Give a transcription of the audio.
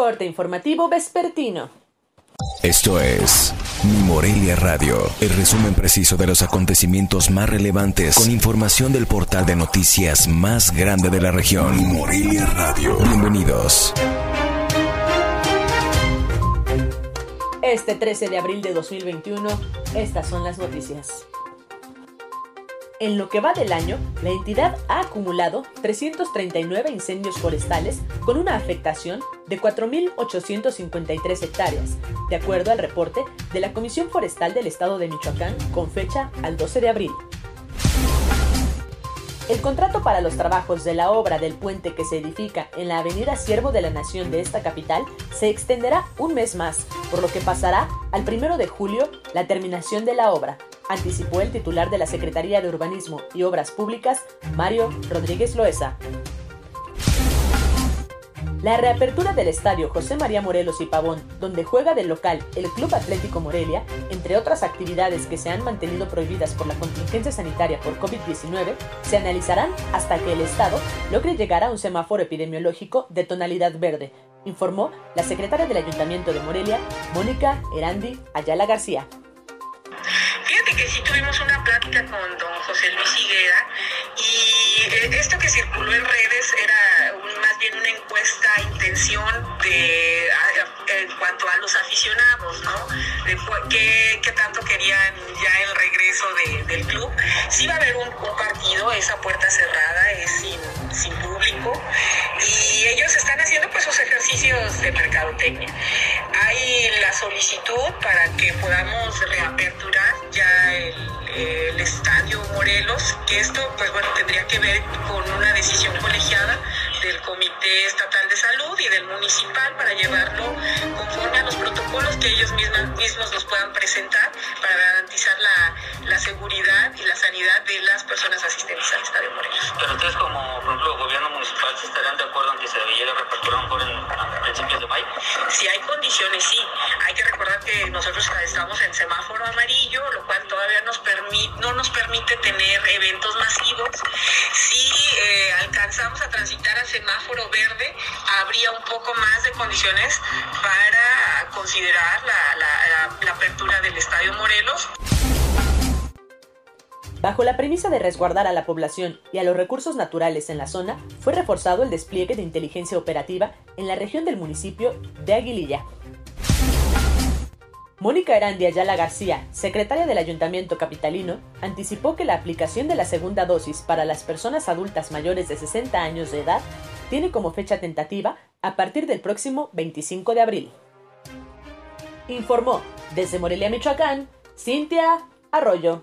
Corte informativo vespertino. Esto es Mi Morelia Radio, el resumen preciso de los acontecimientos más relevantes con información del portal de noticias más grande de la región. Mi Morelia Radio. Bienvenidos. Este 13 de abril de 2021, estas son las noticias. En lo que va del año, la entidad ha acumulado 339 incendios forestales con una afectación de 4.853 hectáreas, de acuerdo al reporte de la Comisión Forestal del Estado de Michoacán con fecha al 12 de abril. El contrato para los trabajos de la obra del puente que se edifica en la avenida Siervo de la Nación de esta capital se extenderá un mes más, por lo que pasará al 1 de julio la terminación de la obra, anticipó el titular de la Secretaría de Urbanismo y Obras Públicas, Mario Rodríguez Loesa. La reapertura del estadio José María Morelos y Pavón, donde juega del local el Club Atlético Morelia, entre otras actividades que se han mantenido prohibidas por la contingencia sanitaria por COVID-19, se analizarán hasta que el Estado logre llegar a un semáforo epidemiológico de tonalidad verde, informó la secretaria del Ayuntamiento de Morelia, Mónica Erandi Ayala García que sí tuvimos una plática con don José Luis Higuera y eh, esto que circuló en redes era más bien una encuesta intención de en cuanto a los aficionados, ¿no? De qué, qué tanto querían ya el regreso del club. Sí va a haber un, partido, esa puerta cerrada es sin público y ellos están haciendo pues sus ejercicios de mercadotecnia. Hay la solicitud para que podamos reaperturar ya el, estadio Morelos, que esto pues bueno tendría que ver con una decisión colegiada del Comité Estatal de Salud y del municipal para llevarlo conforme a los protocolos que ellos mismos, mismos nos puedan presentar para garantizar la, seguridad y la sanidad de las personas asistentes al Estadio Morelos. Pero ustedes como, por ejemplo, gobierno municipal, ¿estarían de acuerdo en que se debiera reapertura mejor en, a principios de mayo? Si hay condiciones, sí. Hay que recordar que nosotros estamos en semáforo amarillo, lo cual todavía nos no nos permite tener eventos masivos. Si eh, alcanzamos a transitar a semáforo verde, habría un poco más de condiciones para considerar la apertura del Estadio Morelos. Bajo la premisa de resguardar a la población y a los recursos naturales en la zona, fue reforzado el despliegue de inteligencia operativa en la región del municipio de Aguililla. Mónica Erandi Ayala García, secretaria del Ayuntamiento Capitalino, anticipó que la aplicación de la segunda dosis para las personas adultas mayores de 60 años de edad tiene como fecha tentativa a partir del próximo 25 de abril. Informó desde Morelia, Michoacán, Cintia Arroyo.